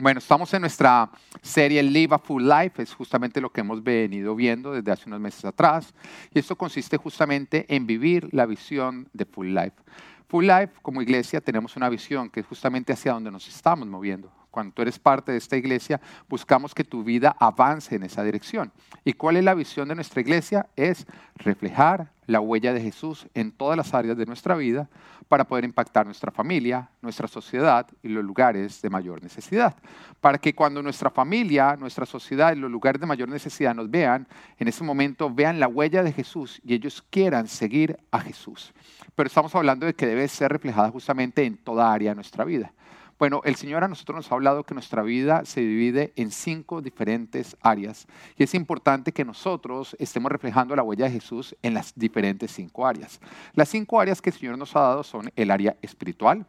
Bueno, estamos en nuestra serie Live a Full Life, es justamente lo que hemos venido viendo desde hace unos meses atrás, y esto consiste justamente en vivir la visión de Full Life. Full Life, como iglesia, tenemos una visión que es justamente hacia donde nos estamos moviendo. Cuando tú eres parte de esta iglesia, buscamos que tu vida avance en esa dirección. ¿Y cuál es la visión de nuestra iglesia? Es reflejar la huella de Jesús en todas las áreas de nuestra vida para poder impactar nuestra familia, nuestra sociedad y los lugares de mayor necesidad. Para que cuando nuestra familia, nuestra sociedad y los lugares de mayor necesidad nos vean, en ese momento vean la huella de Jesús y ellos quieran seguir a Jesús. Pero estamos hablando de que debe ser reflejada justamente en toda área de nuestra vida. Bueno, el Señor a nosotros nos ha hablado que nuestra vida se divide en cinco diferentes áreas y es importante que nosotros estemos reflejando la huella de Jesús en las diferentes cinco áreas. Las cinco áreas que el Señor nos ha dado son el área espiritual,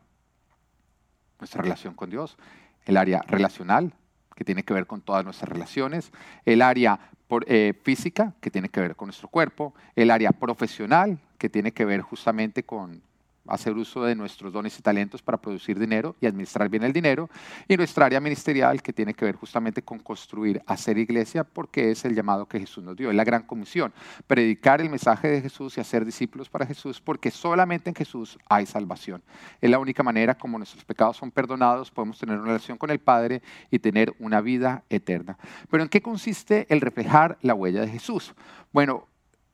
nuestra relación con Dios, el área relacional, que tiene que ver con todas nuestras relaciones, el área eh, física, que tiene que ver con nuestro cuerpo, el área profesional, que tiene que ver justamente con hacer uso de nuestros dones y talentos para producir dinero y administrar bien el dinero, y nuestra área ministerial que tiene que ver justamente con construir, hacer iglesia, porque es el llamado que Jesús nos dio, es la gran comisión, predicar el mensaje de Jesús y hacer discípulos para Jesús, porque solamente en Jesús hay salvación. Es la única manera como nuestros pecados son perdonados, podemos tener una relación con el Padre y tener una vida eterna. Pero ¿en qué consiste el reflejar la huella de Jesús? Bueno,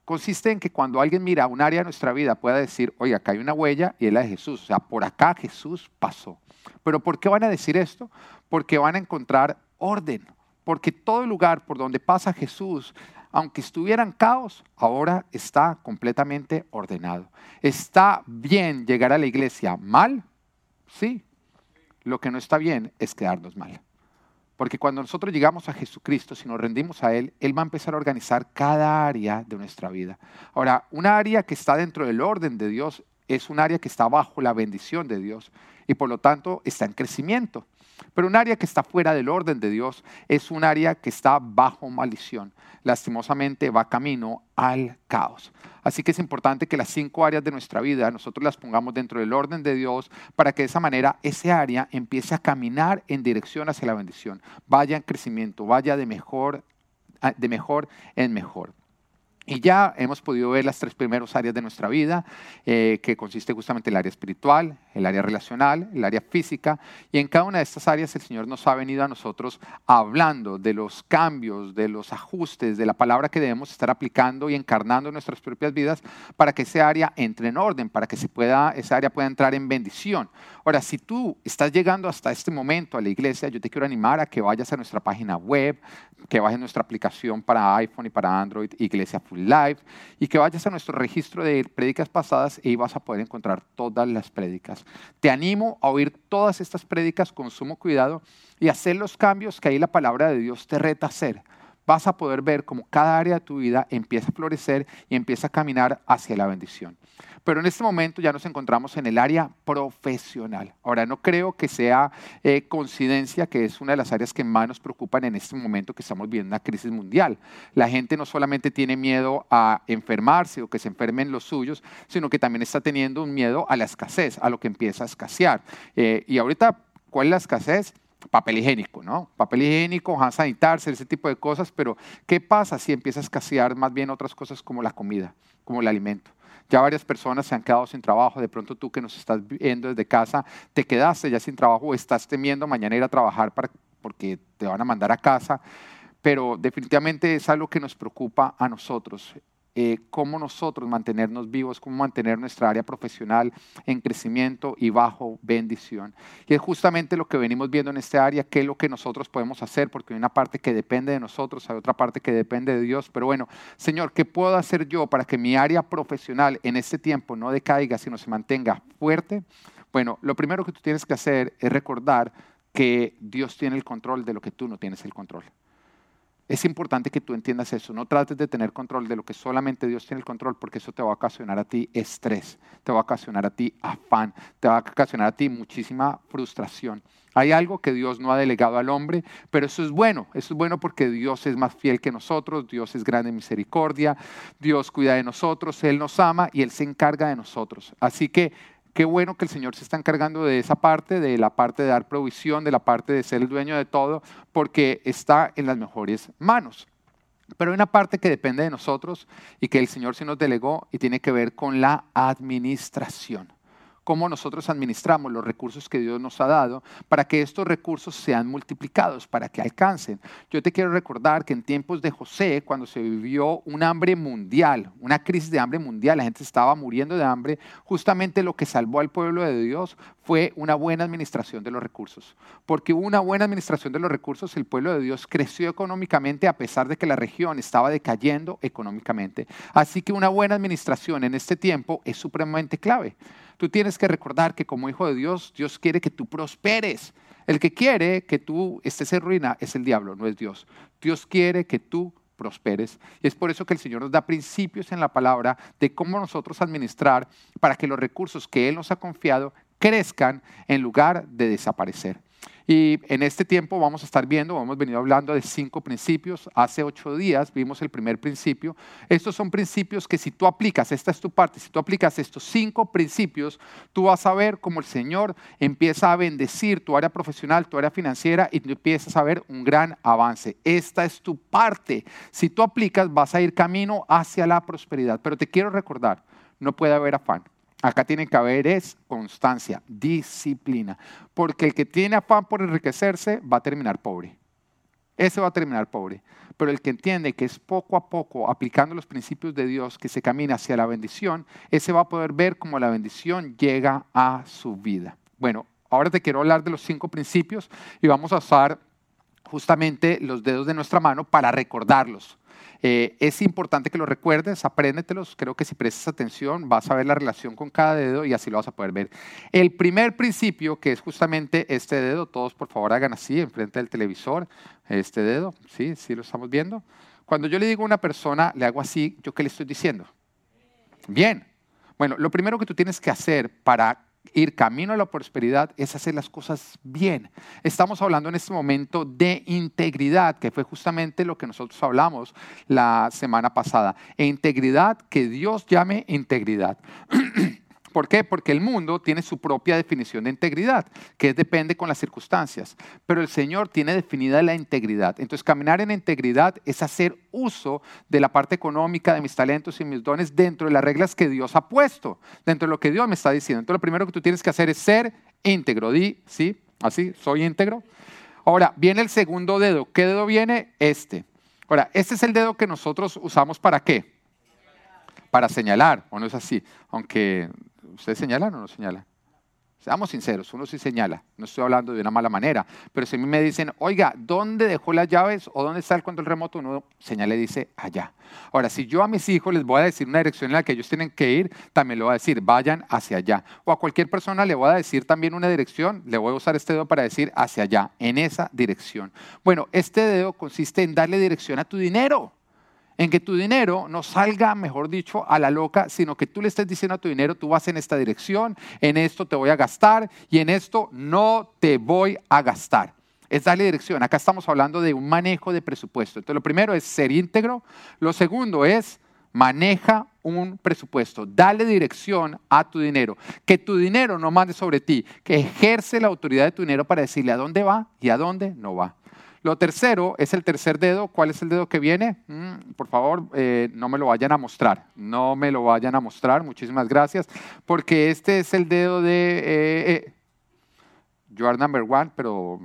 consiste en que cuando alguien mira un área de nuestra vida pueda decir, oye, acá hay una huella y es la de Jesús. O sea, por acá Jesús pasó. Pero ¿por qué van a decir esto? Porque van a encontrar orden. Porque todo lugar por donde pasa Jesús, aunque estuviera en caos, ahora está completamente ordenado. ¿Está bien llegar a la iglesia mal? Sí. Lo que no está bien es quedarnos mal. Porque cuando nosotros llegamos a Jesucristo, si nos rendimos a Él, Él va a empezar a organizar cada área de nuestra vida. Ahora, una área que está dentro del orden de Dios es un área que está bajo la bendición de Dios y por lo tanto está en crecimiento. Pero un área que está fuera del orden de Dios es un área que está bajo maldición. Lastimosamente va camino al caos. Así que es importante que las cinco áreas de nuestra vida nosotros las pongamos dentro del orden de Dios para que de esa manera ese área empiece a caminar en dirección hacia la bendición. Vaya en crecimiento, vaya de mejor, de mejor en mejor. Y ya hemos podido ver las tres primeras áreas de nuestra vida, eh, que consiste justamente en el área espiritual, el área relacional, el área física. Y en cada una de estas áreas el Señor nos ha venido a nosotros hablando de los cambios, de los ajustes, de la palabra que debemos estar aplicando y encarnando en nuestras propias vidas para que esa área entre en orden, para que se pueda, esa área pueda entrar en bendición. Ahora, si tú estás llegando hasta este momento a la iglesia, yo te quiero animar a que vayas a nuestra página web, que a nuestra aplicación para iPhone y para Android, Iglesia Full Life, y que vayas a nuestro registro de prédicas pasadas y vas a poder encontrar todas las prédicas. Te animo a oír todas estas prédicas con sumo cuidado y hacer los cambios que ahí la palabra de Dios te reta a hacer. Vas a poder ver cómo cada área de tu vida empieza a florecer y empieza a caminar hacia la bendición. Pero en este momento ya nos encontramos en el área profesional. Ahora, no creo que sea eh, coincidencia que es una de las áreas que más nos preocupan en este momento que estamos viendo una crisis mundial. La gente no solamente tiene miedo a enfermarse o que se enfermen los suyos, sino que también está teniendo un miedo a la escasez, a lo que empieza a escasear. Eh, y ahorita, ¿cuál es la escasez? papel higiénico, ¿no? Papel higiénico, hand sanitizer, ese tipo de cosas, pero ¿qué pasa si empieza a escasear más bien otras cosas como la comida, como el alimento? Ya varias personas se han quedado sin trabajo. De pronto tú que nos estás viendo desde casa, te quedaste ya sin trabajo o estás temiendo mañana ir a trabajar porque te van a mandar a casa. Pero definitivamente es algo que nos preocupa a nosotros. Eh, cómo nosotros mantenernos vivos, cómo mantener nuestra área profesional en crecimiento y bajo bendición. Y es justamente lo que venimos viendo en esta área, qué es lo que nosotros podemos hacer, porque hay una parte que depende de nosotros, hay otra parte que depende de Dios. Pero bueno, Señor, ¿qué puedo hacer yo para que mi área profesional en este tiempo no decaiga, sino se mantenga fuerte? Bueno, lo primero que tú tienes que hacer es recordar que Dios tiene el control de lo que tú no tienes el control. Es importante que tú entiendas eso. No trates de tener control de lo que solamente Dios tiene el control, porque eso te va a ocasionar a ti estrés, te va a ocasionar a ti afán, te va a ocasionar a ti muchísima frustración. Hay algo que Dios no ha delegado al hombre, pero eso es bueno. Eso es bueno porque Dios es más fiel que nosotros, Dios es grande en misericordia, Dios cuida de nosotros, Él nos ama y Él se encarga de nosotros. Así que Qué bueno que el Señor se está encargando de esa parte, de la parte de dar provisión, de la parte de ser el dueño de todo, porque está en las mejores manos. Pero hay una parte que depende de nosotros y que el Señor se nos delegó y tiene que ver con la administración cómo nosotros administramos los recursos que Dios nos ha dado para que estos recursos sean multiplicados, para que alcancen. Yo te quiero recordar que en tiempos de José, cuando se vivió un hambre mundial, una crisis de hambre mundial, la gente estaba muriendo de hambre, justamente lo que salvó al pueblo de Dios fue una buena administración de los recursos. Porque hubo una buena administración de los recursos, el pueblo de Dios creció económicamente a pesar de que la región estaba decayendo económicamente. Así que una buena administración en este tiempo es supremamente clave. Tú tienes que recordar que como hijo de Dios, Dios quiere que tú prosperes. El que quiere que tú estés en ruina es el diablo, no es Dios. Dios quiere que tú prosperes. Y es por eso que el Señor nos da principios en la palabra de cómo nosotros administrar para que los recursos que Él nos ha confiado crezcan en lugar de desaparecer. Y en este tiempo vamos a estar viendo, hemos venido hablando de cinco principios. Hace ocho días vimos el primer principio. Estos son principios que si tú aplicas, esta es tu parte, si tú aplicas estos cinco principios, tú vas a ver cómo el Señor empieza a bendecir tu área profesional, tu área financiera y tú empiezas a ver un gran avance. Esta es tu parte. Si tú aplicas, vas a ir camino hacia la prosperidad. Pero te quiero recordar, no puede haber afán. Acá tiene que haber es constancia, disciplina. Porque el que tiene afán por enriquecerse va a terminar pobre. Ese va a terminar pobre. Pero el que entiende que es poco a poco, aplicando los principios de Dios, que se camina hacia la bendición, ese va a poder ver cómo la bendición llega a su vida. Bueno, ahora te quiero hablar de los cinco principios y vamos a usar justamente los dedos de nuestra mano para recordarlos. Eh, es importante que lo recuerdes, apréndetelos. Creo que si prestas atención vas a ver la relación con cada dedo y así lo vas a poder ver. El primer principio, que es justamente este dedo, todos por favor hagan así, enfrente del televisor, este dedo, ¿sí? ¿Sí lo estamos viendo? Cuando yo le digo a una persona, le hago así, ¿yo qué le estoy diciendo? Bien. Bueno, lo primero que tú tienes que hacer para ir camino a la prosperidad es hacer las cosas bien. Estamos hablando en este momento de integridad, que fue justamente lo que nosotros hablamos la semana pasada. E integridad que Dios llame integridad. ¿Por qué? Porque el mundo tiene su propia definición de integridad, que depende con las circunstancias. Pero el Señor tiene definida la integridad. Entonces, caminar en integridad es hacer uso de la parte económica, de mis talentos y mis dones dentro de las reglas que Dios ha puesto, dentro de lo que Dios me está diciendo. Entonces, lo primero que tú tienes que hacer es ser íntegro. Di, sí, así, soy íntegro. Ahora, viene el segundo dedo. ¿Qué dedo viene? Este. Ahora, este es el dedo que nosotros usamos para qué? Para señalar, ¿o no es así? Aunque ¿Ustedes señalan o no señalan? Seamos sinceros, uno sí señala, no estoy hablando de una mala manera, pero si a mí me dicen, oiga, ¿dónde dejó las llaves o dónde está el control remoto? Uno señala y dice, allá. Ahora, si yo a mis hijos les voy a decir una dirección en la que ellos tienen que ir, también le voy a decir, vayan hacia allá. O a cualquier persona le voy a decir también una dirección, le voy a usar este dedo para decir hacia allá, en esa dirección. Bueno, este dedo consiste en darle dirección a tu dinero en que tu dinero no salga, mejor dicho, a la loca, sino que tú le estés diciendo a tu dinero, tú vas en esta dirección, en esto te voy a gastar y en esto no te voy a gastar. Es darle dirección. Acá estamos hablando de un manejo de presupuesto. Entonces, lo primero es ser íntegro. Lo segundo es maneja un presupuesto. Dale dirección a tu dinero. Que tu dinero no mande sobre ti. Que ejerce la autoridad de tu dinero para decirle a dónde va y a dónde no va. Lo tercero es el tercer dedo. ¿Cuál es el dedo que viene? Mm, por favor, eh, no me lo vayan a mostrar. No me lo vayan a mostrar. Muchísimas gracias. Porque este es el dedo de... Eh, eh, you are number one, pero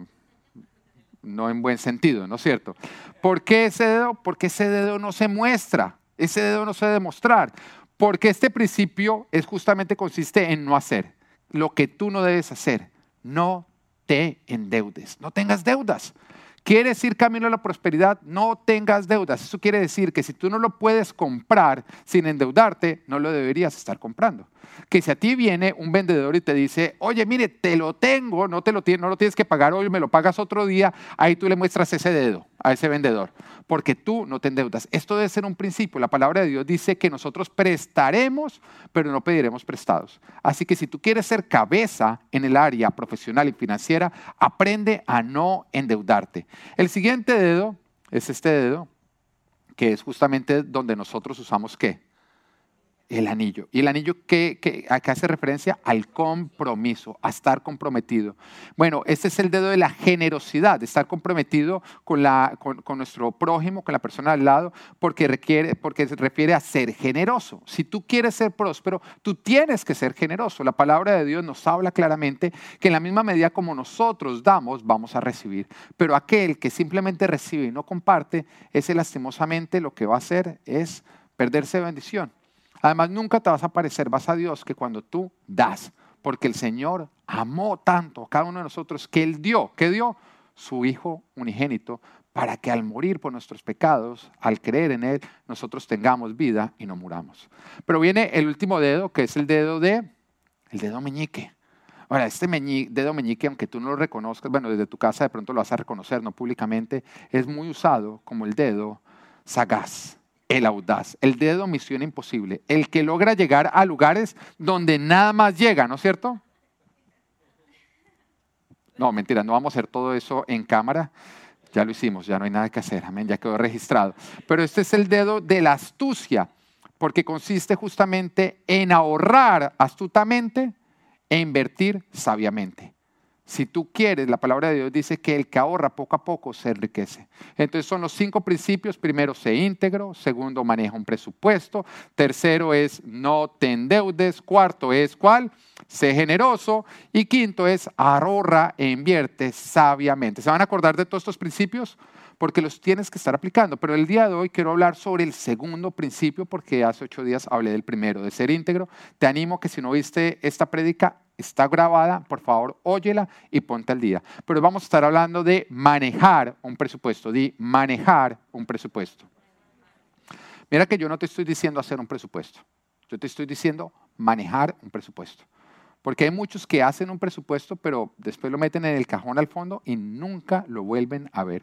no en buen sentido, ¿no es cierto? ¿Por qué ese dedo? Porque ese dedo no se muestra. Ese dedo no se debe mostrar. Porque este principio es justamente consiste en no hacer. Lo que tú no debes hacer. No te endeudes. No tengas deudas. ¿Quieres ir camino a la prosperidad? No tengas deudas. Eso quiere decir que si tú no lo puedes comprar sin endeudarte, no lo deberías estar comprando. Que si a ti viene un vendedor y te dice, oye, mire, te lo tengo, no, te lo, no lo tienes que pagar hoy, me lo pagas otro día, ahí tú le muestras ese dedo a ese vendedor, porque tú no te endeudas. Esto debe ser un principio. La palabra de Dios dice que nosotros prestaremos, pero no pediremos prestados. Así que si tú quieres ser cabeza en el área profesional y financiera, aprende a no endeudarte. El siguiente dedo es este dedo, que es justamente donde nosotros usamos qué? El anillo. ¿Y el anillo que, hace referencia? Al compromiso, a estar comprometido. Bueno, este es el dedo de la generosidad, de estar comprometido con, la, con, nuestro prójimo, con la persona al lado, porque, requiere, porque se refiere a ser generoso. Si tú quieres ser próspero, tú tienes que ser generoso. La palabra de Dios nos habla claramente que en la misma medida como nosotros damos, vamos a recibir. Pero aquel que simplemente recibe y no comparte, ese lastimosamente lo que va a hacer es perderse bendición. Además, nunca te vas a parecer, vas a Dios que cuando tú das, porque el Señor amó tanto a cada uno de nosotros que Él dio, ¿qué dio? Su Hijo unigénito, para que al morir por nuestros pecados, al creer en Él, nosotros tengamos vida y no muramos. Pero viene el último dedo, que es el dedo de, el dedo meñique. Ahora, este dedo meñique, aunque tú no lo reconozcas, bueno, desde tu casa de pronto lo vas a reconocer, no públicamente, es muy usado como el dedo sagaz el audaz, el dedo misión imposible, el que logra llegar a lugares donde nada más llega, ¿no es cierto? No, mentira, no vamos a hacer todo eso en cámara. Ya lo hicimos, ya no hay nada que hacer, amén, ya quedó registrado. Pero este es el dedo de la astucia, porque consiste justamente en ahorrar astutamente e invertir sabiamente. Si tú quieres, la palabra de Dios dice que el que ahorra poco a poco se enriquece. Entonces son los cinco principios. Primero, sé íntegro. Segundo, maneja un presupuesto. Tercero es no te endeudes. Cuarto es cuál? Sé generoso. Y quinto es ahorra e invierte sabiamente. ¿Se van a acordar de todos estos principios? Porque los tienes que estar aplicando. Pero el día de hoy quiero hablar sobre el segundo principio porque hace ocho días hablé del primero, de ser íntegro. Te animo que si no viste esta prédica, está grabada, por favor, óyela y ponte al día. Pero vamos a estar hablando de manejar un presupuesto, de manejar un presupuesto. Mira que yo no te estoy diciendo hacer un presupuesto, yo te estoy diciendo manejar un presupuesto. Porque hay muchos que hacen un presupuesto, pero después lo meten en el cajón al fondo y nunca lo vuelven a ver.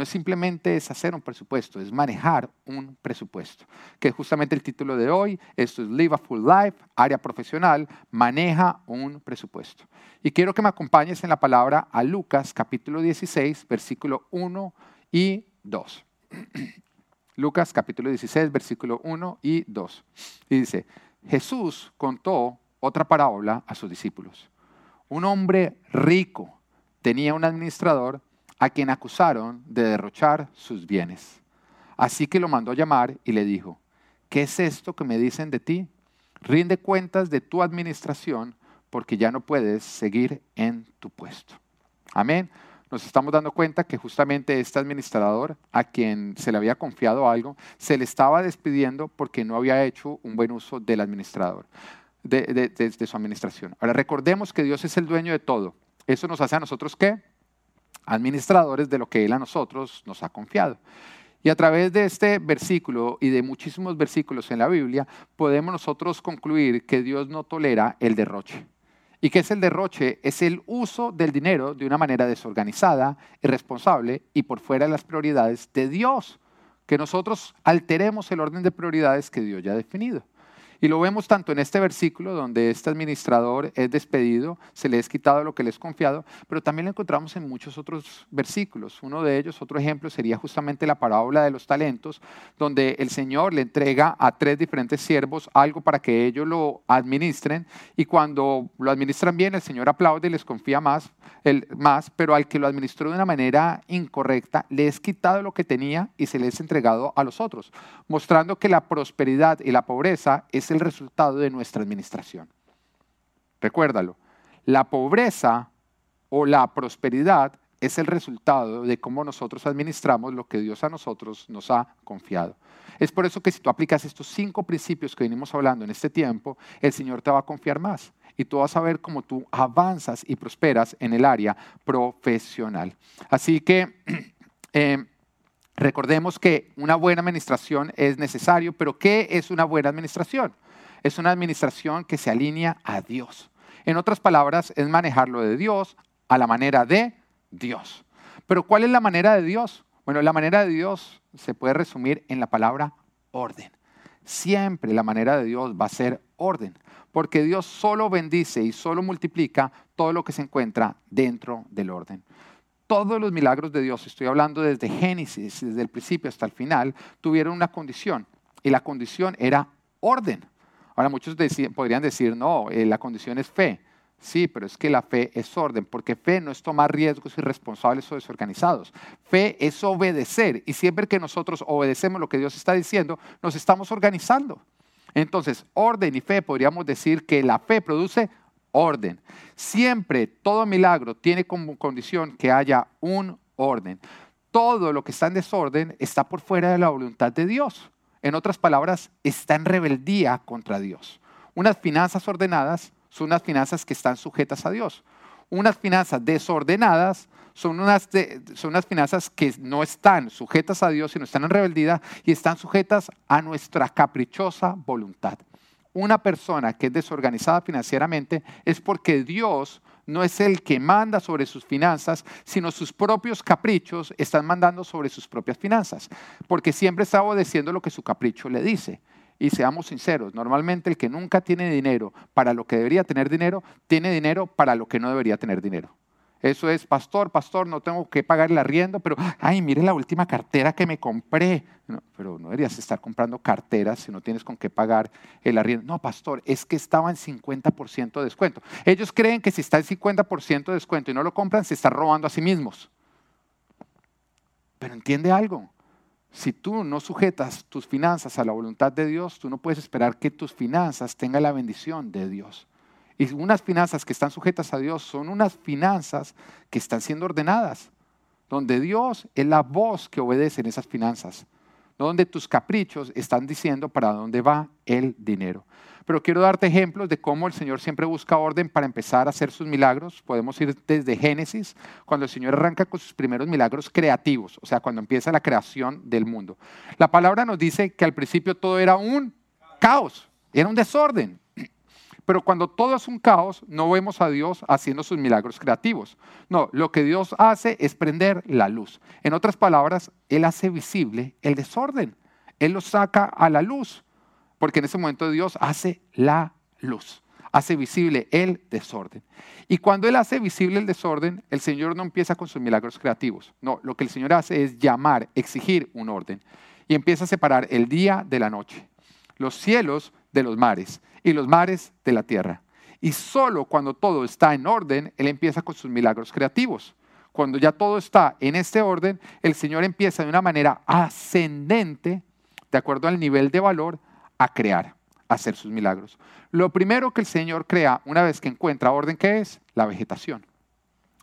No es simplemente es hacer un presupuesto, es manejar un presupuesto, que es justamente el título de hoy. Esto es Live a Full Life, área profesional, maneja un presupuesto. Y quiero que me acompañes en la palabra a Lucas capítulo 16, versículo 1 y 2. Lucas capítulo 16, versículo 1 y 2. Y dice, Jesús contó otra parábola a sus discípulos. Un hombre rico tenía un administrador a quien acusaron de derrochar sus bienes. Así que lo mandó a llamar y le dijo, ¿qué es esto que me dicen de ti? Rinde cuentas de tu administración porque ya no puedes seguir en tu puesto. Amén. Nos estamos dando cuenta que justamente este administrador a quien se le había confiado algo, se le estaba despidiendo porque no había hecho un buen uso del administrador, de, de su administración. Ahora recordemos que Dios es el dueño de todo. ¿Eso nos hace a nosotros qué? Administradores de lo que Él a nosotros nos ha confiado. Y a través de este versículo y de muchísimos versículos en la Biblia, podemos nosotros concluir que Dios no tolera el derroche. ¿Y qué es el derroche? Es el uso del dinero de una manera desorganizada, irresponsable y por fuera de las prioridades de Dios. Que nosotros alteremos el orden de prioridades que Dios ya ha definido. Y lo vemos tanto en este versículo donde este administrador es despedido, se le es quitado lo que le es confiado, pero también lo encontramos en muchos otros versículos. Uno de ellos, otro ejemplo, sería justamente la parábola de los talentos, donde el Señor le entrega a tres diferentes siervos algo para que ellos lo administren y cuando lo administran bien, el Señor aplaude y les confía más, el, más pero al que lo administró de una manera incorrecta, le es quitado lo que tenía y se le es entregado a los otros, mostrando que la prosperidad y la pobreza es el resultado de nuestra administración. Recuérdalo, la pobreza o la prosperidad es el resultado de cómo nosotros administramos lo que Dios a nosotros nos ha confiado. Es por eso que si tú aplicas estos cinco principios que venimos hablando en este tiempo, el Señor te va a confiar más y tú vas a ver cómo tú avanzas y prosperas en el área profesional. Así que eh, Recordemos que una buena administración es necesario, pero ¿qué es una buena administración? Es una administración que se alinea a Dios. En otras palabras, es manejarlo de Dios a la manera de Dios. Pero ¿cuál es la manera de Dios? Bueno, la manera de Dios se puede resumir en la palabra orden. Siempre la manera de Dios va a ser orden, porque Dios solo bendice y solo multiplica todo lo que se encuentra dentro del orden todos los milagros de Dios, estoy hablando desde Génesis, desde el principio hasta el final, tuvieron una condición. Y la condición era orden. Ahora muchos podrían decir, no, eh, la condición es fe. Sí, pero es que la fe es orden, porque fe no es tomar riesgos irresponsables o desorganizados. Fe es obedecer y siempre que nosotros obedecemos lo que Dios está diciendo, nos estamos organizando. Entonces, orden y fe, podríamos decir que la fe produce orden. Siempre todo milagro tiene como condición que haya un orden. Todo lo que está en desorden está por fuera de la voluntad de Dios. En otras palabras, está en rebeldía contra Dios. Unas finanzas ordenadas son unas finanzas que están sujetas a Dios. Unas finanzas desordenadas son unas, son unas finanzas que no están sujetas a Dios, sino están en rebeldía y están sujetas a nuestra caprichosa voluntad. Una persona que es desorganizada financieramente es porque Dios no es el que manda sobre sus finanzas, sino sus propios caprichos están mandando sobre sus propias finanzas, porque siempre está obedeciendo lo que su capricho le dice. Y seamos sinceros, normalmente el que nunca tiene dinero para lo que debería tener dinero, tiene dinero para lo que no debería tener dinero. Eso es, pastor, pastor, no tengo que pagar el arriendo, pero, ay, mire la última cartera que me compré. pero no deberías estar comprando carteras si no tienes con qué pagar el arriendo. No, pastor, es que estaba en 50% de descuento. Ellos creen que si está en 50% de descuento y no lo compran, se están robando a sí mismos. Pero entiende algo, si tú no sujetas tus finanzas a la voluntad de Dios, tú no puedes esperar que tus finanzas tengan la bendición de Dios. Y unas finanzas que están sujetas a Dios son unas finanzas que están siendo ordenadas, donde Dios es la voz que obedece en esas finanzas donde tus caprichos están diciendo para dónde va el dinero. Pero quiero darte ejemplos de cómo el Señor siempre busca orden para empezar a hacer sus milagros. Podemos ir desde Génesis, cuando el Señor arranca con sus primeros milagros creativos, o sea, cuando empieza la creación del mundo. La palabra nos dice que al principio todo era un caos, era un desorden. Pero cuando todo es un caos, no vemos a Dios haciendo sus milagros creativos. No, lo que Dios hace es prender la luz. En otras palabras, Él hace visible el desorden. Él lo saca a la luz, porque en ese momento Dios hace la luz, hace visible el desorden. Y cuando Él hace visible el desorden, el Señor no empieza con sus milagros creativos. No, lo que el Señor hace es llamar, exigir un orden. Y empieza a separar el día de la noche, los cielos de los mares y los mares de la tierra. Y solo cuando todo está en orden, Él empieza con sus milagros creativos. Cuando ya todo está en este orden, el Señor empieza de una manera ascendente, de acuerdo al nivel de valor, a crear, a hacer sus milagros. Lo primero que el Señor crea una vez que encuentra orden, ¿qué es? La vegetación.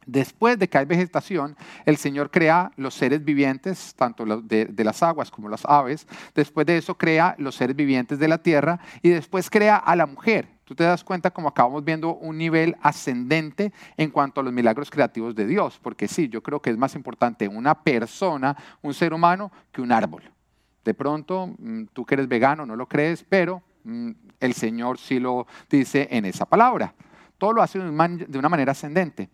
Después de que hay vegetación, el Señor crea los seres vivientes, tanto de, las aguas como las aves. Después de eso crea los seres vivientes de la tierra y después crea a la mujer. Tú te das cuenta como acabamos viendo un nivel ascendente en cuanto a los milagros creativos de Dios, porque sí, yo creo que es más importante una persona, un ser humano, que un árbol. De pronto, mm, tú que eres vegano no lo crees, pero mm, el Señor sí lo dice en esa palabra. Todo lo hace de una manera ascendente.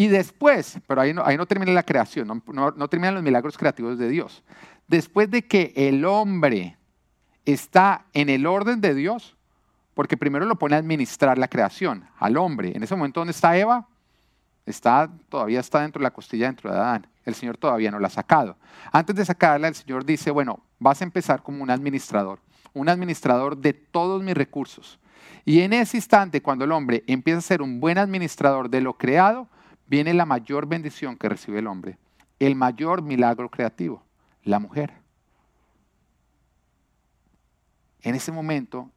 Y después, pero ahí no, ahí no termina la creación, no, terminan los milagros creativos de Dios. Después de que el hombre está en el orden de Dios, porque primero lo pone a administrar la creación, al hombre. En ese momento, ¿dónde está Eva? Está, todavía está dentro de la costilla, dentro de Adán. El Señor todavía no la ha sacado. Antes de sacarla, el Señor dice, bueno, vas a empezar como un administrador, un administrador de todos mis recursos. Y en ese instante, cuando el hombre empieza a ser un buen administrador de lo creado, viene la mayor bendición que recibe el hombre, el mayor milagro creativo, la mujer. En ese momento,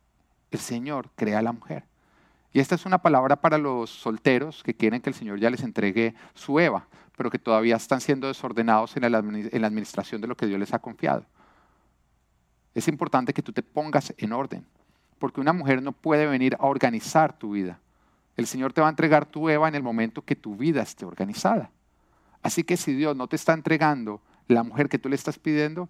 el Señor crea a la mujer. Y esta es una palabra para los solteros que quieren que el Señor ya les entregue su Eva, pero que todavía están siendo desordenados en la administración de lo que Dios les ha confiado. Es importante que tú te pongas en orden, porque una mujer no puede venir a organizar tu vida. El Señor te va a entregar tu Eva en el momento que tu vida esté organizada. Así que si Dios no te está entregando la mujer que tú le estás pidiendo,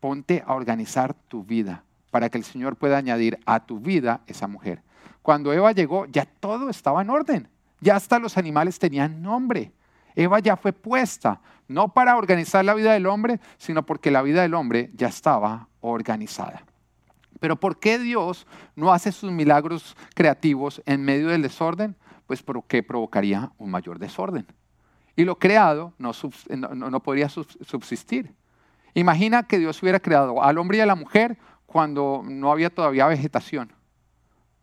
ponte a organizar tu vida para que el Señor pueda añadir a tu vida esa mujer. Cuando Eva llegó, ya todo estaba en orden. Ya hasta los animales tenían nombre. Eva ya fue puesta, no para organizar la vida del hombre, sino porque la vida del hombre ya estaba organizada. Pero ¿por qué Dios no hace sus milagros creativos en medio del desorden? Pues porque provocaría un mayor desorden. Y lo creado no, podría subsistir. Imagina que Dios hubiera creado al hombre y a la mujer cuando no había todavía vegetación.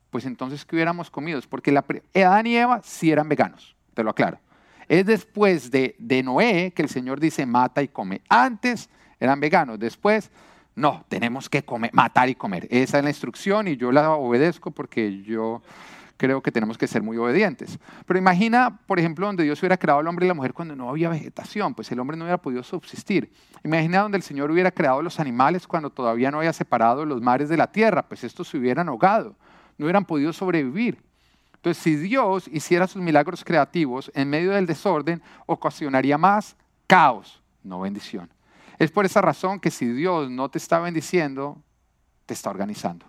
pues entonces, ¿qué hubiéramos comido? Porque la, Adán y Eva sí eran veganos, te lo aclaro. Es después de, de Noé que el Señor dice mata y come. Antes eran veganos, después no, tenemos que matar y comer. Esa es la instrucción y yo la obedezco porque yo creo que tenemos que ser muy obedientes. Pero imagina, por ejemplo, donde Dios hubiera creado al hombre y la mujer cuando no había vegetación, pues el hombre no hubiera podido subsistir. Imagina donde el Señor hubiera creado los animales cuando todavía no había separado los mares de la tierra, pues estos se hubieran ahogado, no hubieran podido sobrevivir. Entonces, si Dios hiciera sus milagros creativos en medio del desorden, ocasionaría más caos, no bendición. Es por esa razón que si Dios no te está bendiciendo, te está organizando,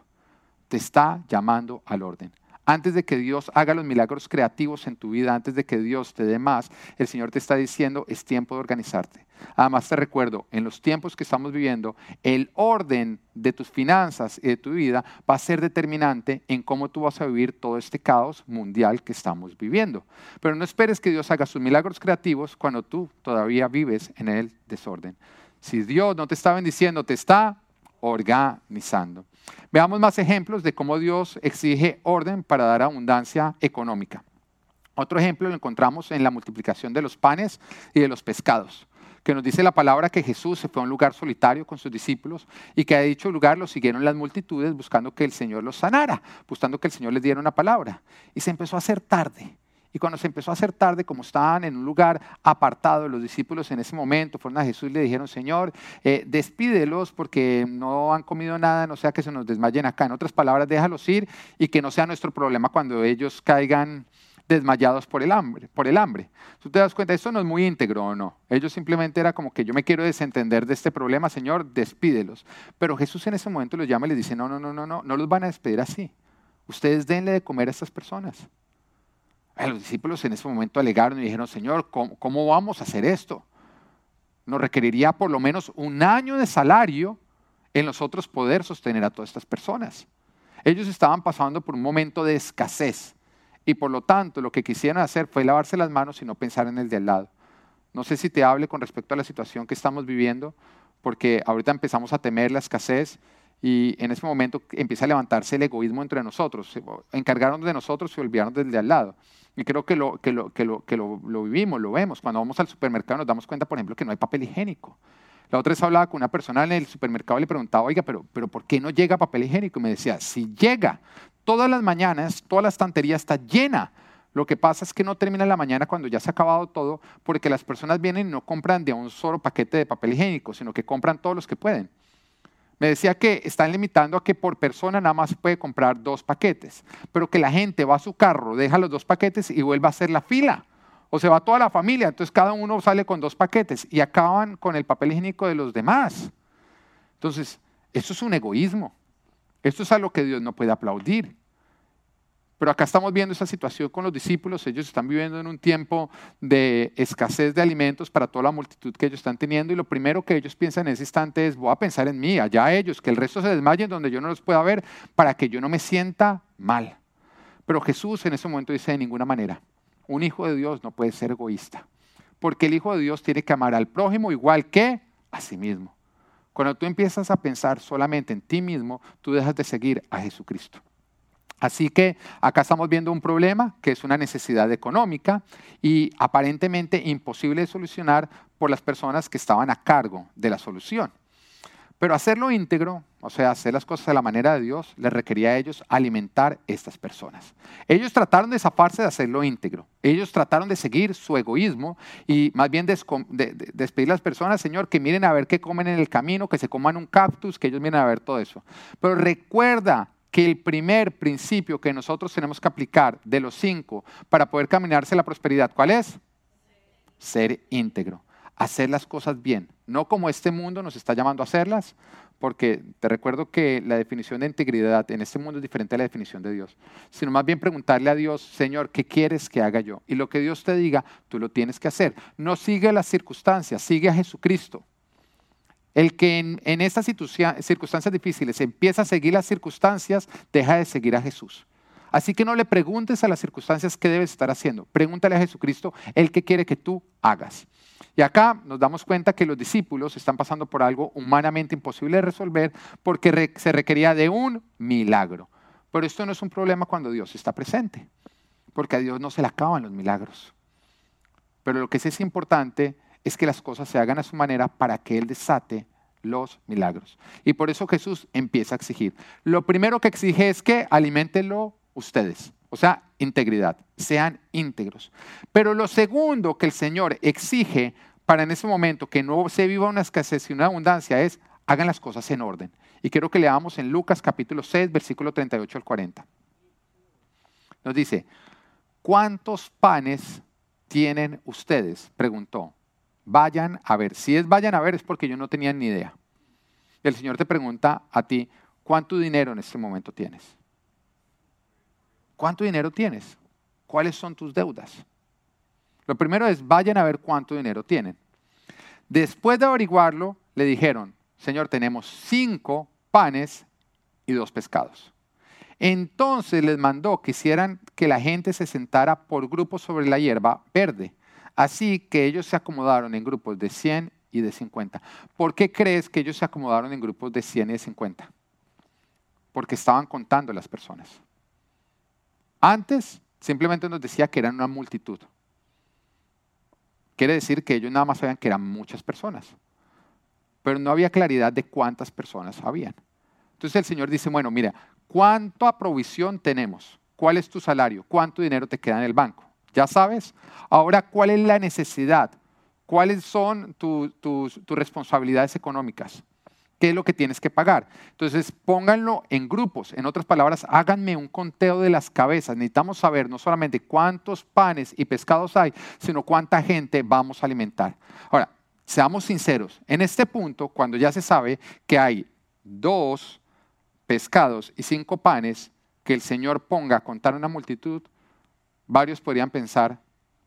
te está llamando al orden. Antes de que Dios haga los milagros creativos en tu vida, antes de que Dios te dé más, el Señor te está diciendo, es tiempo de organizarte. Además te recuerdo, en los tiempos que estamos viviendo, el orden de tus finanzas y de tu vida va a ser determinante en cómo tú vas a vivir todo este caos mundial que estamos viviendo. Pero no esperes que Dios haga sus milagros creativos cuando tú todavía vives en el desorden. Si Dios no te está bendiciendo, te está organizando. Veamos más ejemplos de cómo Dios exige orden para dar abundancia económica. Otro ejemplo lo encontramos en la multiplicación de los panes y de los pescados, que nos dice la palabra que Jesús se fue a un lugar solitario con sus discípulos y que a dicho lugar lo siguieron las multitudes buscando que el Señor los sanara, buscando que el Señor les diera una palabra. Y se empezó a hacer tarde. Y cuando se empezó a hacer tarde, como estaban en un lugar apartado, los discípulos en ese momento fueron a Jesús y le dijeron, Señor, eh, despídelos porque no han comido nada, no sea que se nos desmayen acá. En otras palabras, déjalos ir y que no sea nuestro problema cuando ellos caigan desmayados por el hambre. Por el hambre. Tú te das cuenta, esto no es muy íntegro o no. Ellos simplemente era como que yo me quiero desentender de este problema, Señor, despídelos. Pero Jesús en ese momento los llama y les dice, no, no, no, no, no, no los van a despedir así. Ustedes denle de comer a estas personas los discípulos en ese momento alegaron y dijeron, Señor, ¿cómo, vamos a hacer esto? Nos requeriría por lo menos un año de salario en nosotros poder sostener a todas estas personas. Ellos estaban pasando por un momento de escasez y por lo tanto lo que quisieron hacer fue lavarse las manos y no pensar en el de al lado. No sé si te hable con respecto a la situación que estamos viviendo, porque ahorita empezamos a temer la escasez y en ese momento empieza a levantarse el egoísmo entre nosotros. Encargaron de nosotros y olvidaron del de al lado. Y creo que, lo, que, lo, que, lo, que lo, vivimos, lo vemos. Cuando vamos al supermercado nos damos cuenta, por ejemplo, que no hay papel higiénico. La otra vez hablaba con una persona en el supermercado y le preguntaba, oiga, pero, pero ¿por qué no llega papel higiénico? Y me decía, si llega, todas las mañanas, toda la estantería está llena. Lo que pasa es que no termina la mañana cuando ya se ha acabado todo, porque las personas vienen y no compran de un solo paquete de papel higiénico, sino que compran todos los que pueden. Me decía que están limitando a que por persona nada más puede comprar dos paquetes, pero que la gente va a su carro, deja los dos paquetes y vuelve a hacer la fila. O se va toda la familia, entonces cada uno sale con dos paquetes y acaban con el papel higiénico de los demás. Entonces, eso es un egoísmo. Esto es algo que Dios no puede aplaudir. Pero acá estamos viendo esa situación con los discípulos. Ellos están viviendo en un tiempo de escasez de alimentos para toda la multitud que ellos están teniendo. Y lo primero que ellos piensan en ese instante es, voy a pensar en mí, allá ellos, que el resto se desmayen donde yo no los pueda ver para que yo no me sienta mal. Pero Jesús en ese momento dice, de ninguna manera, un hijo de Dios no puede ser egoísta. Porque el hijo de Dios tiene que amar al prójimo igual que a sí mismo. Cuando tú empiezas a pensar solamente en ti mismo, tú dejas de seguir a Jesucristo. Así que acá estamos viendo un problema que es una necesidad económica y aparentemente imposible de solucionar por las personas que estaban a cargo de la solución. Pero hacerlo íntegro, o sea, hacer las cosas de la manera de Dios, les requería a ellos alimentar estas personas. Ellos trataron de zafarse de hacerlo íntegro. Ellos trataron de seguir su egoísmo y más bien despedir a las personas, Señor, que miren a ver qué comen en el camino, que se coman un cactus, que ellos miren a ver todo eso. Pero recuerda que el primer principio que nosotros tenemos que aplicar de los cinco para poder caminarse la prosperidad, ¿cuál es? Ser íntegro, hacer las cosas bien, no como este mundo nos está llamando a hacerlas, porque te recuerdo que la definición de integridad en este mundo es diferente a la definición de Dios, sino más bien preguntarle a Dios, Señor, ¿qué quieres que haga yo? Y lo que Dios te diga, tú lo tienes que hacer. No sigue las circunstancias, sigue a Jesucristo. El que en, estas circunstancias difíciles empieza a seguir las circunstancias, deja de seguir a Jesús. Así que no le preguntes a las circunstancias qué debes estar haciendo. Pregúntale a Jesucristo el que quiere que tú hagas. Y acá nos damos cuenta que los discípulos están pasando por algo humanamente imposible de resolver porque se requería de un milagro. Pero esto no es un problema cuando Dios está presente, porque a Dios no se le acaban los milagros. Pero lo que sí es importante es que las cosas se hagan a su manera para que Él desate los milagros. Y por eso Jesús empieza a exigir. Lo primero que exige es que alimentenlo ustedes, o sea, integridad, sean íntegros. Pero lo segundo que el Señor exige para en ese momento que no se viva una escasez y una abundancia es hagan las cosas en orden. Y quiero que leamos en Lucas capítulo 6, versículo 38 al 40. Nos dice, ¿cuántos panes tienen ustedes? Preguntó. Vayan a ver. Si es vayan a ver es porque yo no tenía ni idea. El Señor te pregunta a ti, ¿cuánto dinero en este momento tienes? ¿Cuánto dinero tienes? ¿Cuáles son tus deudas? Lo primero es, vayan a ver cuánto dinero tienen. Después de averiguarlo, le dijeron, Señor, tenemos cinco panes y dos pescados. Entonces les mandó que hicieran que la gente se sentara por grupos sobre la hierba verde. Así que ellos se acomodaron en grupos de 100 y de 50. ¿Por qué crees que ellos se acomodaron en grupos de 100 y de 50? Porque estaban contando las personas. Antes simplemente nos decía que eran una multitud. Quiere decir que ellos nada más sabían que eran muchas personas, pero no había claridad de cuántas personas habían. Entonces el Señor dice, bueno, mira, ¿cuánta provisión tenemos? ¿Cuál es tu salario? ¿Cuánto dinero te queda en el banco? Ya sabes. Ahora, ¿cuál es la necesidad? ¿Cuáles son tus responsabilidades económicas? ¿Qué es lo que tienes que pagar? Entonces, pónganlo en grupos. En otras palabras, háganme un conteo de las cabezas. Necesitamos saber no solamente cuántos panes y pescados hay, sino cuánta gente vamos a alimentar. Ahora, seamos sinceros. En este punto, cuando ya se sabe que hay dos pescados y cinco panes que el Señor ponga a contar una multitud, varios podrían pensar,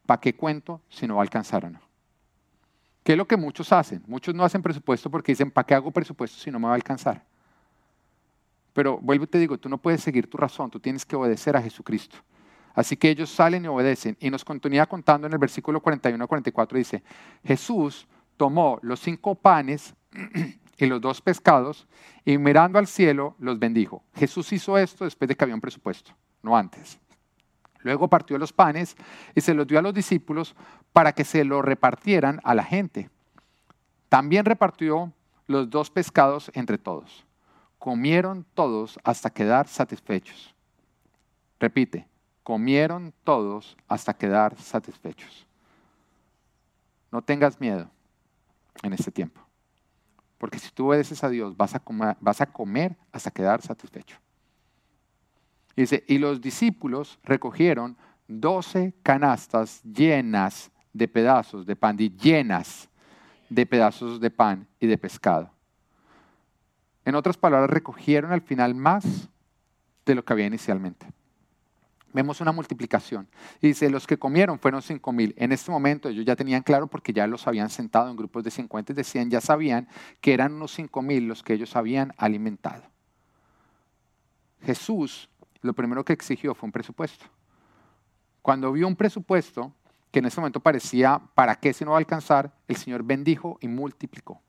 ¿para qué cuento si no va a alcanzar o no? ¿Qué es lo que muchos hacen? Muchos no hacen presupuesto porque dicen, ¿para qué hago presupuesto si no me va a alcanzar? Pero vuelvo y te digo, tú no puedes seguir tu razón, tú tienes que obedecer a Jesucristo. Así que ellos salen y obedecen. Y nos continúa contando en el versículo 41 a 44, dice, Jesús tomó los cinco panes y los dos pescados y mirando al cielo los bendijo. Jesús hizo esto después de que había un presupuesto, no antes. Luego partió los panes y se los dio a los discípulos para que se lo repartieran a la gente. También repartió los dos pescados entre todos. Comieron todos hasta quedar satisfechos. Repite, comieron todos hasta quedar satisfechos. No tengas miedo en este tiempo, porque si tú obedeces a Dios vas a comer, vas a comer hasta quedar satisfecho. Dice, y los discípulos recogieron doce canastas llenas de pedazos de pan, y llenas de pedazos de pan y de pescado. En otras palabras, recogieron al final más de lo que había inicialmente. Vemos una multiplicación. dice, los que comieron fueron cinco mil. En este momento ellos ya tenían claro porque ya los habían sentado en grupos de 50 y de 100, ya sabían que eran unos cinco mil los que ellos habían alimentado. Jesús lo primero que exigió fue un presupuesto. Cuando vio un presupuesto que en ese momento parecía, ¿para qué si no va a alcanzar? El Señor bendijo y multiplicó.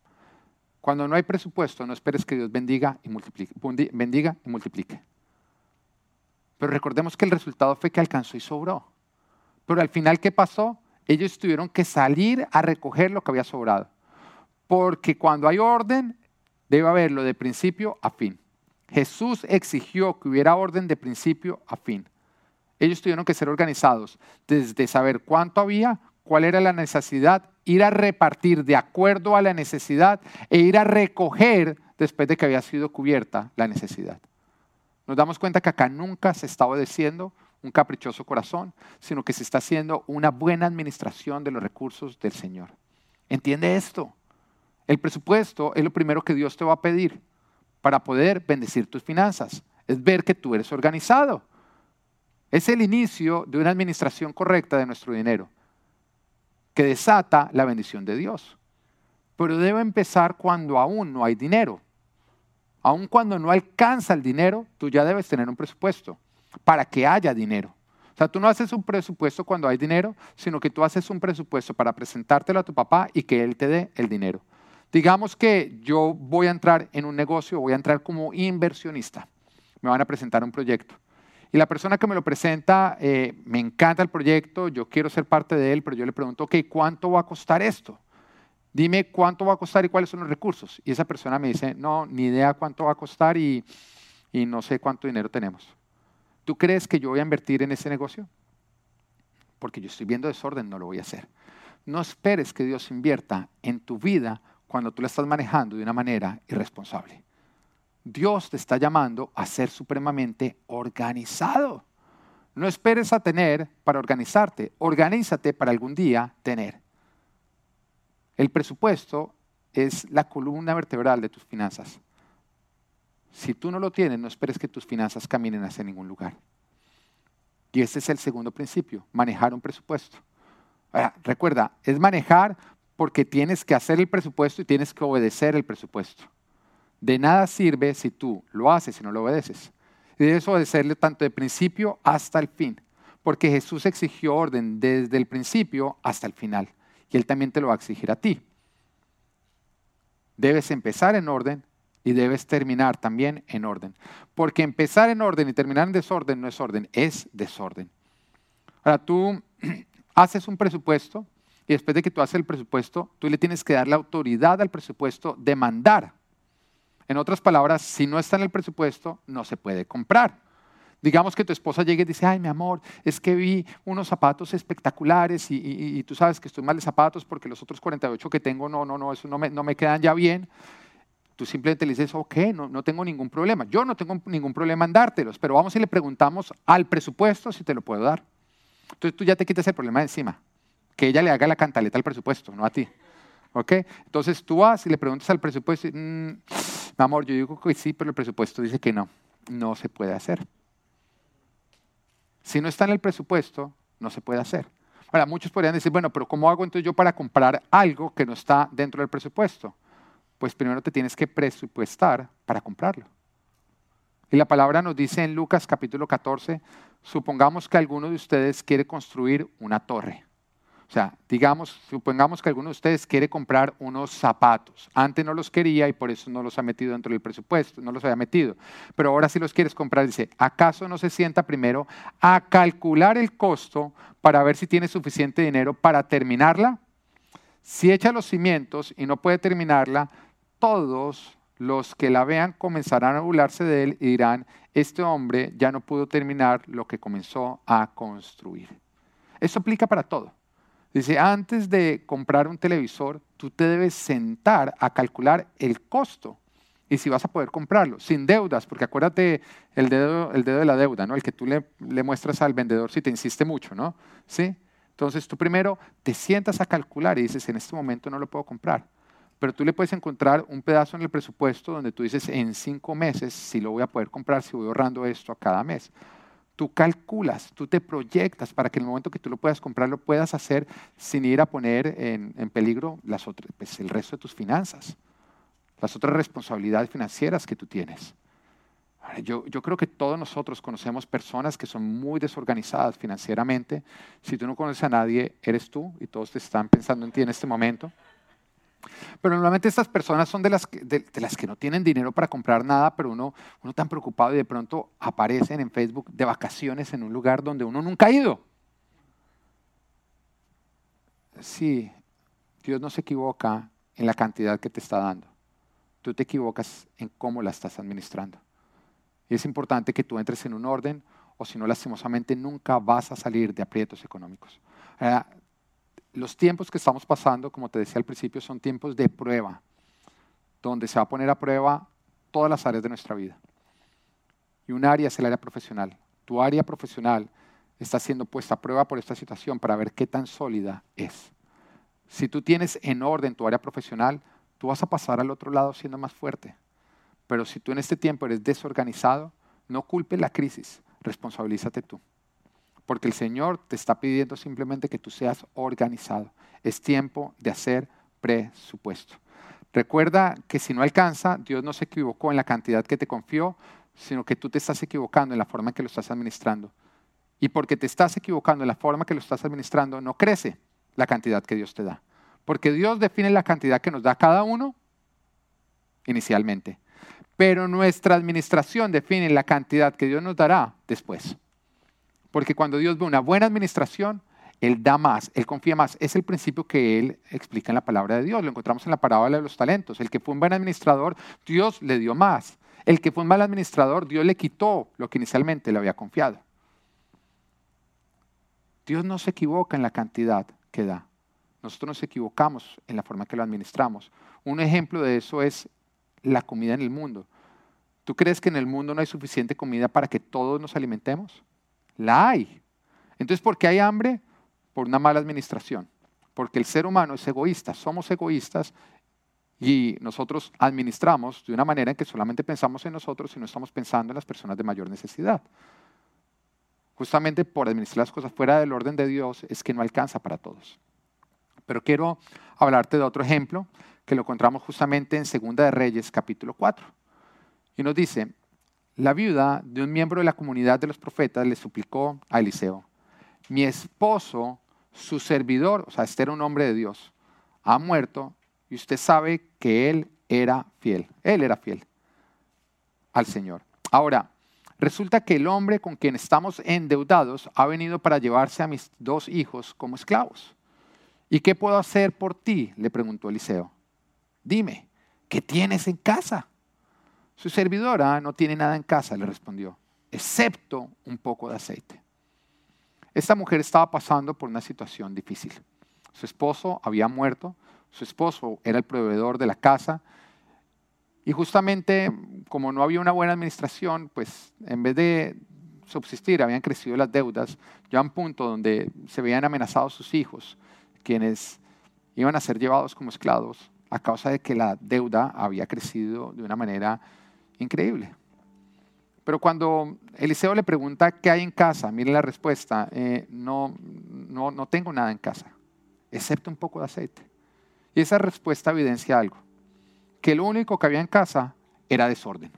Cuando no hay presupuesto, no esperes que Dios bendiga y multiplique. Bendiga y multiplique. Pero recordemos que el resultado fue que alcanzó y sobró. Pero al final, ¿qué pasó? Ellos tuvieron que salir a recoger lo que había sobrado. Porque cuando hay orden, debe haberlo de principio a fin. Jesús exigió que hubiera orden de principio a fin. Ellos tuvieron que ser organizados desde saber cuánto había, cuál era la necesidad, ir a repartir de acuerdo a la necesidad e ir a recoger después de que había sido cubierta la necesidad. Nos damos cuenta que acá nunca se está obedeciendo un caprichoso corazón, sino que se está haciendo una buena administración de los recursos del Señor. ¿Entiende esto? El presupuesto es lo primero que Dios te va a pedir para poder bendecir tus finanzas. Es ver que tú eres organizado. Es el inicio de una administración correcta de nuestro dinero, que desata la bendición de Dios. Pero debe empezar cuando aún no hay dinero. Aún cuando no alcanza el dinero, tú ya debes tener un presupuesto para que haya dinero. O sea, tú no haces un presupuesto cuando hay dinero, sino que tú haces un presupuesto para presentártelo a tu papá y que él te dé el dinero. Digamos que yo voy a entrar en un negocio, voy a entrar como inversionista. me van a presentar un proyecto. Y la persona que me lo presenta, eh, me encanta el proyecto, yo quiero ser parte de él, pero yo le pregunto, ok, ¿cuánto va a costar esto? Dime cuánto va a costar y cuáles son los recursos. Y esa persona me dice, no, ni idea cuánto va a costar y, y no sé cuánto dinero tenemos. ¿Tú crees que yo voy a invertir en ese negocio? Porque yo estoy viendo desorden, no lo voy a hacer. No esperes que Dios invierta en tu vida cuando tú la estás manejando de una manera irresponsable. Dios te está llamando a ser supremamente organizado. No esperes a tener para organizarte, organízate para algún día tener. El presupuesto es la columna vertebral de tus finanzas. Si tú no lo tienes, no esperes que tus finanzas caminen hacia ningún lugar. Y ese es el segundo principio, manejar un presupuesto. recuerda, es manejar porque tienes que hacer el presupuesto y tienes que obedecer el presupuesto. De nada sirve si tú lo haces y no lo obedeces. Y debes obedecerle tanto de principio hasta el fin, porque Jesús exigió orden desde el principio hasta el final, y Él también te lo va a exigir a ti. Debes empezar en orden y debes terminar también en orden, porque empezar en orden y terminar en desorden no es orden, es desorden. Ahora tú haces un presupuesto y después de que tú haces el presupuesto, tú le tienes que dar la autoridad al presupuesto de mandar en otras palabras, si no está en el presupuesto, no se puede comprar. Digamos que tu esposa llegue y dice, ay, mi amor, es que vi unos zapatos espectaculares y, tú sabes que estoy mal de zapatos porque los otros 48 que tengo, no, no, no, eso no me, no me quedan ya bien. Tú simplemente le dices, ok, no, no tengo ningún problema. Yo no tengo ningún problema en dártelos, pero vamos y le preguntamos al presupuesto si te lo puedo dar. Entonces tú ya te quitas el problema de encima. Que ella le haga la cantaleta al presupuesto, no a ti. ¿Ok? Entonces tú vas y le preguntas al presupuesto, y, mm, mi amor, yo digo que sí, pero el presupuesto dice que no. No se puede hacer. Si no está en el presupuesto, no se puede hacer. Ahora, muchos podrían decir, bueno, pero ¿cómo hago entonces yo para comprar algo que no está dentro del presupuesto? Pues primero te tienes que presupuestar para comprarlo. Y la palabra nos dice en Lucas capítulo 14, supongamos que alguno de ustedes quiere construir una torre. O sea, digamos, supongamos que alguno de ustedes quiere comprar unos zapatos. Antes no los quería y por eso no los ha metido dentro del presupuesto, no los había metido. Pero ahora sí los quieres comprar. Dice, ¿acaso no se sienta primero a calcular el costo para ver si tiene suficiente dinero para terminarla? Si echa los cimientos y no puede terminarla, todos los que la vean comenzarán a burlarse de él y dirán, este hombre ya no pudo terminar lo que comenzó a construir. Eso aplica para todo. Dice, antes de comprar un televisor, tú te debes sentar a calcular el costo y si vas a poder comprarlo, sin deudas, porque acuérdate el dedo, el dedo de la deuda, ¿no? El que tú le, le muestras al vendedor si te insiste mucho, ¿no? ¿Sí? Entonces tú primero te sientas a calcular y dices, en este momento no lo puedo comprar. Pero tú le puedes encontrar un pedazo en el presupuesto donde tú dices, en cinco meses, si lo voy a poder comprar, si voy ahorrando esto a cada mes tú calculas, tú te proyectas para que en el momento que tú lo puedas comprar lo puedas hacer sin ir a poner en, peligro pues, el resto de tus finanzas, las otras responsabilidades financieras que tú tienes. Yo, creo que todos nosotros conocemos personas que son muy desorganizadas financieramente. Si tú no conoces a nadie, eres tú y todos te están pensando en ti en este momento. Pero normalmente estas personas son de las, que, no tienen dinero para comprar nada, pero uno, uno tan preocupado y de pronto aparecen en Facebook de vacaciones en un lugar donde uno nunca ha ido. Sí, Dios no se equivoca en la cantidad que te está dando. Tú te equivocas en cómo la estás administrando. Y es importante que tú entres en un orden o si no, lastimosamente nunca vas a salir de aprietos económicos los tiempos que estamos pasando, como te decía al principio, son tiempos de prueba, donde se va a poner a prueba todas las áreas de nuestra vida. Y un área es el área profesional. Tu área profesional está siendo puesta a prueba por esta situación para ver qué tan sólida es. Si tú tienes en orden tu área profesional, tú vas a pasar al otro lado siendo más fuerte. Pero si tú en este tiempo eres desorganizado, no culpes la crisis, responsabilízate tú porque el Señor te está pidiendo simplemente que tú seas organizado. Es tiempo de hacer presupuesto. Recuerda que si no alcanza, Dios no se equivocó en la cantidad que te confió, sino que tú te estás equivocando en la forma en que lo estás administrando. Y porque te estás equivocando en la forma en que lo estás administrando, no crece la cantidad que Dios te da. Porque Dios define la cantidad que nos da cada uno inicialmente. Pero nuestra administración define la cantidad que Dios nos dará después. Porque cuando Dios ve una buena administración, Él da más, Él confía más. Es el principio que Él explica en la palabra de Dios. Lo encontramos en la parábola de los talentos. El que fue un buen administrador, Dios le dio más. El que fue un mal administrador, Dios le quitó lo que inicialmente le había confiado. Dios no se equivoca en la cantidad que da. Nosotros nos equivocamos en la forma que lo administramos. Un ejemplo de eso es la comida en el mundo. ¿Tú crees que en el mundo no hay suficiente comida para que todos nos alimentemos? La hay. Entonces, ¿por qué hay hambre? Por una mala administración. Porque el ser humano es egoísta, somos egoístas y nosotros administramos de una manera en que solamente pensamos en nosotros y no estamos pensando en las personas de mayor necesidad. Justamente por administrar las cosas fuera del orden de Dios es que no alcanza para todos. Pero quiero hablarte de otro ejemplo que lo encontramos justamente en Segunda de Reyes, capítulo 4. Y nos dice, la viuda de un miembro de la comunidad de los profetas le suplicó a Eliseo, mi esposo, su servidor, o sea, este era un hombre de Dios, ha muerto y usted sabe que él era fiel, él era fiel al Señor. Ahora, resulta que el hombre con quien estamos endeudados ha venido para llevarse a mis dos hijos como esclavos. ¿Y qué puedo hacer por ti? le preguntó Eliseo. Dime, ¿qué tienes en casa? Su servidora no tiene nada en casa, le respondió, excepto un poco de aceite. Esta mujer estaba pasando por una situación difícil. Su esposo había muerto, su esposo era el proveedor de la casa y justamente como no había una buena administración, pues en vez de subsistir habían crecido las deudas, ya a un punto donde se veían amenazados sus hijos, quienes iban a ser llevados como esclavos a causa de que la deuda había crecido de una manera increíble. Pero cuando Eliseo le pregunta qué hay en casa, mire la respuesta, eh, no, no, no tengo nada en casa, excepto un poco de aceite. Y esa respuesta evidencia algo, que lo único que había en casa era desorden.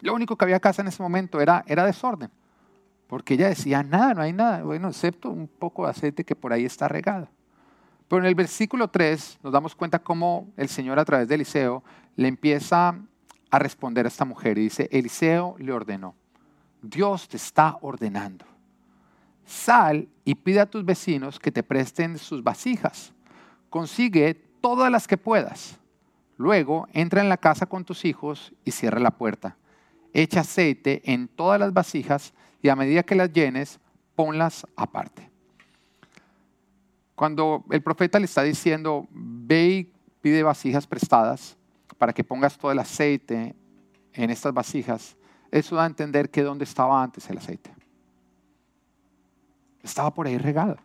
Lo único que había en casa en ese momento era, era desorden, porque ella decía, nada, no hay nada, bueno, excepto un poco de aceite que por ahí está regado. Pero en el versículo 3 nos damos cuenta cómo el Señor a través de Eliseo le empieza a responder a esta mujer y dice, Eliseo le ordenó, Dios te está ordenando, sal y pide a tus vecinos que te presten sus vasijas, consigue todas las que puedas, luego entra en la casa con tus hijos y cierra la puerta, echa aceite en todas las vasijas y a medida que las llenes, ponlas aparte. Cuando el profeta le está diciendo, ve y pide vasijas prestadas para que pongas todo el aceite en estas vasijas, eso da a entender que dónde estaba antes el aceite. Estaba por ahí regado.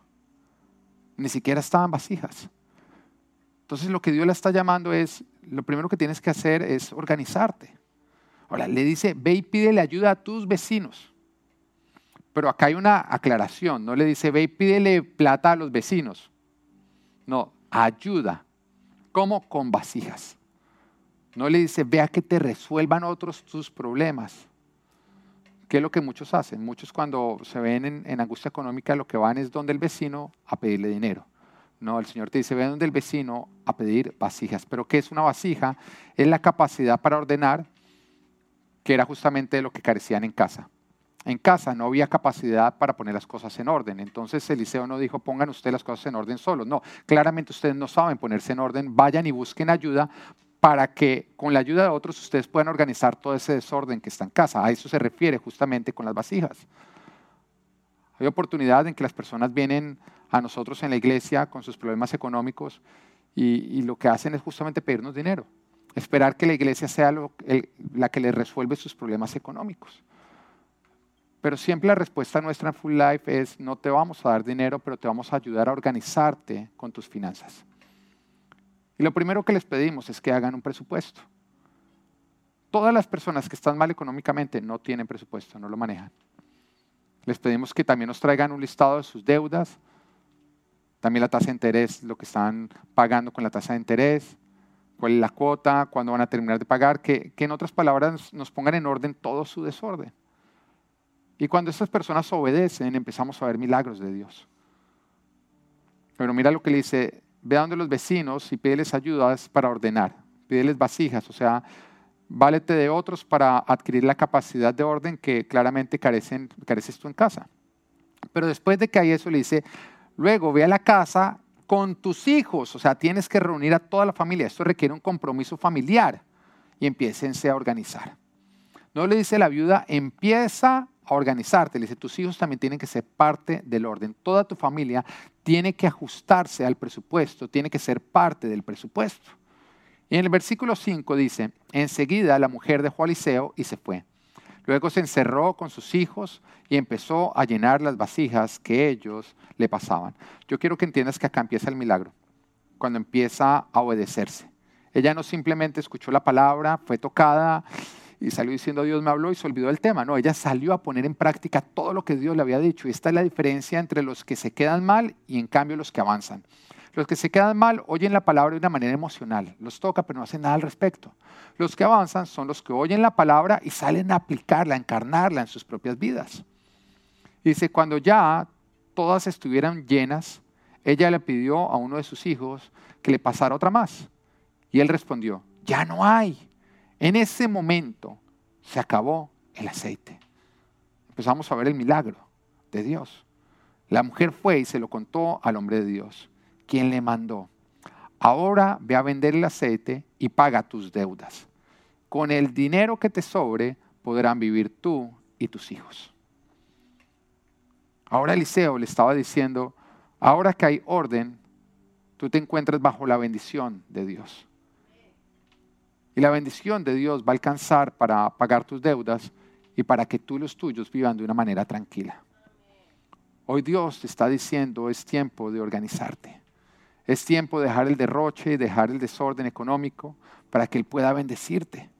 Ni siquiera estaban vasijas. Entonces lo que Dios le está llamando es, lo primero que tienes que hacer es organizarte. Ahora, le dice, ve y pídele ayuda a tus vecinos. Pero acá hay una aclaración, no le dice, ve y pídele plata a los vecinos. No, ayuda. ¿Cómo? Con vasijas. No le dice, ve a que te resuelvan otros tus problemas. ¿Qué es lo que muchos hacen? Muchos cuando se ven en, angustia económica lo que van es donde el vecino a pedirle dinero. No, el Señor te dice, ve donde el vecino a pedir vasijas. Pero ¿qué es una vasija? Es la capacidad para ordenar, que era justamente lo que carecían en casa en casa no había capacidad para poner las cosas en orden. Entonces Eliseo no dijo, pongan ustedes las cosas en orden solos. No, claramente ustedes no saben ponerse en orden, vayan y busquen ayuda para que con la ayuda de otros ustedes puedan organizar todo ese desorden que está en casa. A eso se refiere justamente con las vasijas. Hay oportunidad en que las personas vienen a nosotros en la iglesia con sus problemas económicos y, lo que hacen es justamente pedirnos dinero, esperar que la iglesia sea la que les resuelve sus problemas económicos. Pero siempre la respuesta nuestra en Full Life es, no te vamos a dar dinero, pero te vamos a ayudar a organizarte con tus finanzas. Y lo primero que les pedimos es que hagan un presupuesto. Todas las personas que están mal económicamente no tienen presupuesto, no lo manejan. Les pedimos que también nos traigan un listado de sus deudas, también la tasa de interés, lo que están pagando con la tasa de interés, cuál es la cuota, cuándo van a terminar de pagar, que, en otras palabras nos pongan en orden todo su desorden. Y cuando estas personas obedecen, empezamos a ver milagros de Dios. Pero mira lo que le dice, ve a donde los vecinos y pídeles ayudas para ordenar, pídeles vasijas, o sea, válete de otros para adquirir la capacidad de orden que claramente carecen, careces tú en casa. Pero después de que hay eso, le dice, luego ve a la casa con tus hijos, o sea, tienes que reunir a toda la familia. Esto requiere un compromiso familiar y empiécense a organizar. No le dice la viuda, empieza a organizarte. Le dice, tus hijos también tienen que ser parte del orden. Toda tu familia tiene que ajustarse al presupuesto, tiene que ser parte del presupuesto. Y en el versículo 5 dice, enseguida la mujer dejó a Eliseo y se fue. Luego se encerró con sus hijos y empezó a llenar las vasijas que ellos le pasaban. Yo quiero que entiendas que acá empieza el milagro, cuando empieza a obedecerse. Ella no simplemente escuchó la palabra, fue tocada y salió diciendo Dios me habló y se olvidó del tema. No, ella salió a poner en práctica todo lo que Dios le había dicho. Y esta es la diferencia entre los que se quedan mal y en cambio los que avanzan. Los que se quedan mal oyen la palabra de una manera emocional, los toca pero no hacen nada al respecto. Los que avanzan son los que oyen la palabra y salen a aplicarla, a encarnarla en sus propias vidas. Dice, cuando ya todas estuvieran llenas, ella le pidió a uno de sus hijos que le pasara otra más. Y él respondió, ya no hay. En ese momento se acabó el aceite. Empezamos a ver el milagro de Dios. La mujer fue y se lo contó al hombre de Dios, quien le mandó. Ahora ve a vender el aceite y paga tus deudas. Con el dinero que te sobre podrán vivir tú y tus hijos. Ahora Eliseo le estaba diciendo, ahora que hay orden, tú te encuentras bajo la bendición de Dios. Y la bendición de Dios va a alcanzar para pagar tus deudas y para que tú y los tuyos vivan de una manera tranquila. Hoy Dios te está diciendo, es tiempo de organizarte. Es tiempo de dejar el derroche y dejar el desorden económico para que Él pueda bendecirte.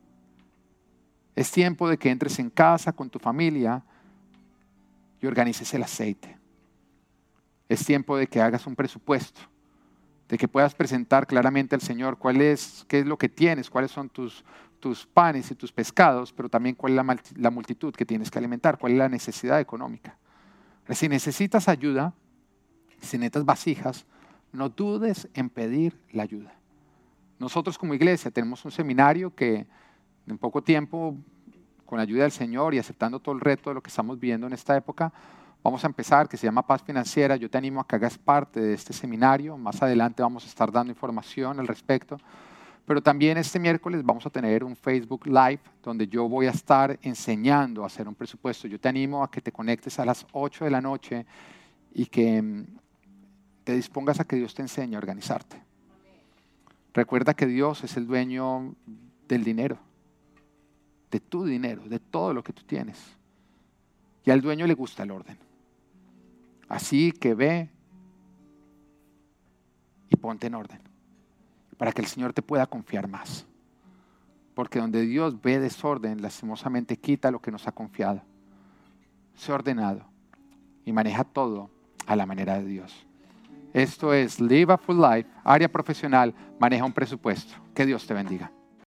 Es tiempo de que entres en casa con tu familia y organices el aceite. Es tiempo de que hagas un presupuesto de que puedas presentar claramente al Señor cuál es, qué es lo que tienes, cuáles son tus, tus panes y tus pescados, pero también cuál es la, multitud que tienes que alimentar, cuál es la necesidad económica. Si necesitas ayuda, si necesitas vasijas, no dudes en pedir la ayuda. Nosotros como iglesia tenemos un seminario que en poco tiempo, con la ayuda del Señor y aceptando todo el reto de lo que estamos viendo en esta época, vamos a empezar, que se llama Paz Financiera. Yo te animo a que hagas parte de este seminario. Más adelante vamos a estar dando información al respecto. Pero también este miércoles vamos a tener un Facebook Live donde yo voy a estar enseñando a hacer un presupuesto. Yo te animo a que te conectes a las 8 de la noche y que mm, te dispongas a que Dios te enseñe a organizarte. Recuerda que Dios es el dueño del dinero, de tu dinero, de todo lo que tú tienes. Y al dueño le gusta el orden. Así que ve y ponte en orden para que el Señor te pueda confiar más. Porque donde Dios ve desorden, lastimosamente quita lo que nos ha confiado. Sé ordenado y maneja todo a la manera de Dios. Esto es Live a Full Life, área profesional, maneja un presupuesto. Que Dios te bendiga.